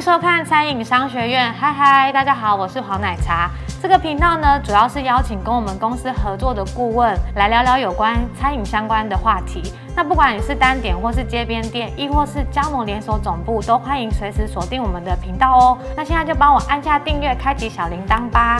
收看餐饮商学院，嗨嗨，大家好，我是黄奶茶。这个频道呢，主要是邀请跟我们公司合作的顾问来聊聊有关餐饮相关的话题。那不管你是单点或是街边店，亦或是加盟连锁总部，都欢迎随时锁定我们的频道哦。那现在就帮我按下订阅，开启小铃铛吧。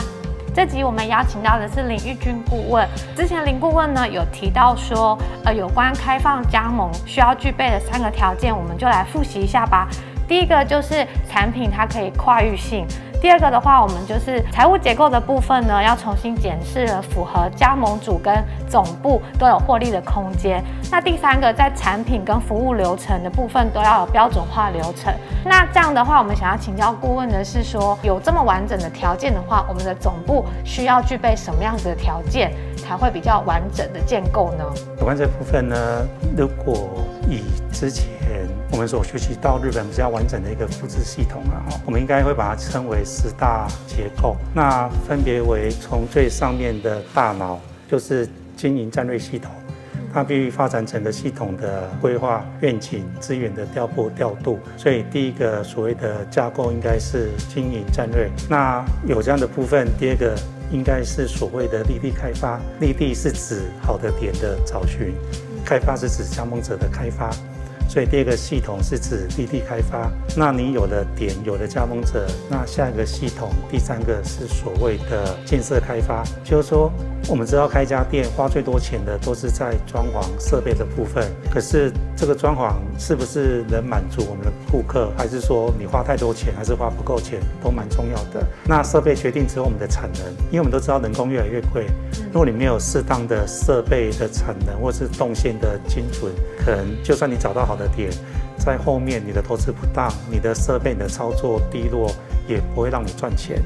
这集我们邀请到的是林玉君顾问。之前林顾问呢有提到说，呃，有关开放加盟需要具备的三个条件，我们就来复习一下吧。第一个就是产品它可以跨域性。第二个的话，我们就是财务结构的部分呢，要重新检视了，符合加盟主跟总部都有获利的空间。那第三个，在产品跟服务流程的部分都要有标准化流程。那这样的话，我们想要请教顾问的是说，有这么完整的条件的话，我们的总部需要具备什么样子的条件，才会比较完整的建构呢？有关这部分呢，如果以之前。我们所学习到日本比较完整的一个复制系统啊，我们应该会把它称为十大结构。那分别为从最上面的大脑，就是经营战略系统，它必须发展整个系统的规划愿景、资源的调拨调度。所以第一个所谓的架构应该是经营战略。那有这样的部分，第二个应该是所谓的立地开发。立地是指好的点的找寻，开发是指加盟者的开发。所以第二个系统是指立地开发，那你有了点，有了加盟者，那下一个系统，第三个是所谓的建设开发，就是说。我们知道开一家店花最多钱的都是在装潢设备的部分，可是这个装潢是不是能满足我们的顾客，还是说你花太多钱，还是花不够钱，都蛮重要的。那设备决定之后我们的产能，因为我们都知道人工越来越贵，如果你没有适当的设备的产能或是动线的精准，可能就算你找到好点，在后面你的投资不当，你的设备你的操作低落。也不会让你赚钱，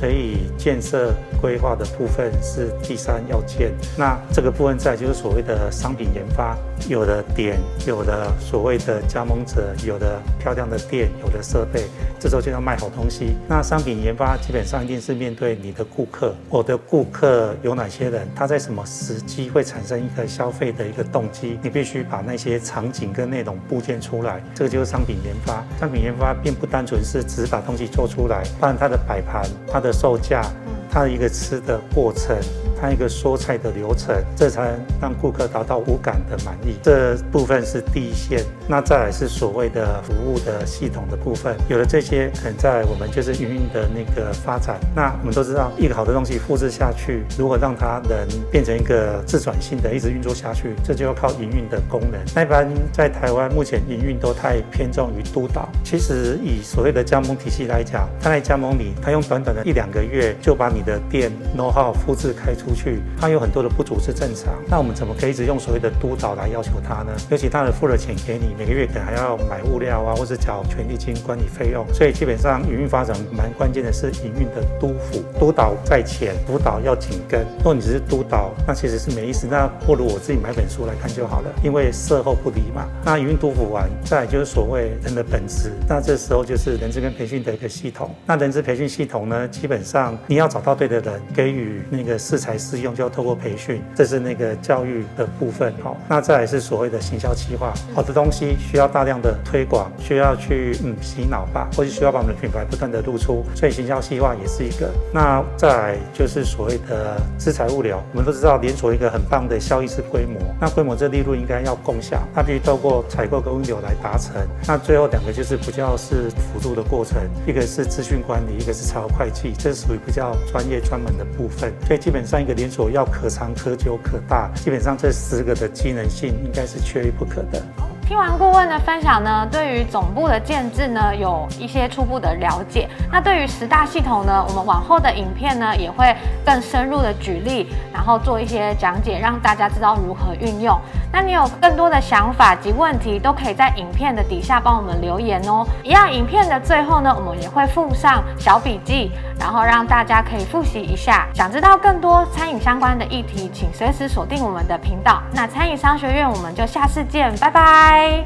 所以建设规划的部分是第三要件。那这个部分在就是所谓的商品研发，有的点，有的所谓的加盟者，有的漂亮的店，有的设备，这时候就要卖好东西。那商品研发基本上一定是面对你的顾客，我的顾客有哪些人，他在什么时机会产生一个消费的一个动机，你必须把那些场景跟内容部件出来，这个就是商品研发。商品研发并不单纯是只把东西做。出来，看它的摆盘，它的售价，它的一个吃的过程。它一个说菜的流程，这才让顾客达到无感的满意。这部分是第一线，那再来是所谓的服务的系统的部分。有了这些，可能在我们就是营运的那个发展。那我们都知道，一个好的东西复制下去，如何让它能变成一个自转性的，一直运作下去，这就要靠营运的功能。那一般在台湾目前营运都太偏重于督导。其实以所谓的加盟体系来讲，他在加盟里，他用短短的一两个月就把你的店 know how 复制开出。出去，他有很多的不足是正常。那我们怎么可以一直用所谓的督导来要求他呢？尤其他的付了钱给你，每个月可能还要买物料啊，或者缴权利金、管理费用。所以基本上营运发展蛮关键的是营运的督辅，督导在前，督导要紧跟。如果你只是督导，那其实是没意思。那不如我自己买本书来看就好了，因为事后不理嘛。那营运督辅完，再就是所谓人的本质。那这时候就是人资跟培训的一个系统。那人资培训系统呢，基本上你要找到对的人，给予那个适才。适用就要透过培训，这是那个教育的部分。好，那再来是所谓的行销企划，好的东西需要大量的推广，需要去嗯洗脑吧，或者需要把我们的品牌不断的露出，所以行销企划也是一个。那再来就是所谓的资财物流，我们都知道连锁一个很棒的效益是规模，那规模这利润应该要共享，它必须透过采购跟物流来达成。那最后两个就是比较是辅助的过程，一个是资讯管理，一个是财务会计，这是属于比较专业专门的部分。所以基本上一个。连锁要可长可久可大，基本上这十个的机能性应该是缺一不可的。听完顾问的分享呢，对于总部的建制呢有一些初步的了解。那对于十大系统呢，我们往后的影片呢也会更深入的举例，然后做一些讲解，让大家知道如何运用。那你有更多的想法及问题，都可以在影片的底下帮我们留言哦。一样，影片的最后呢，我们也会附上小笔记，然后让大家可以复习一下。想知道更多餐饮相关的议题，请随时锁定我们的频道。那餐饮商学院，我们就下次见，拜拜。Bye.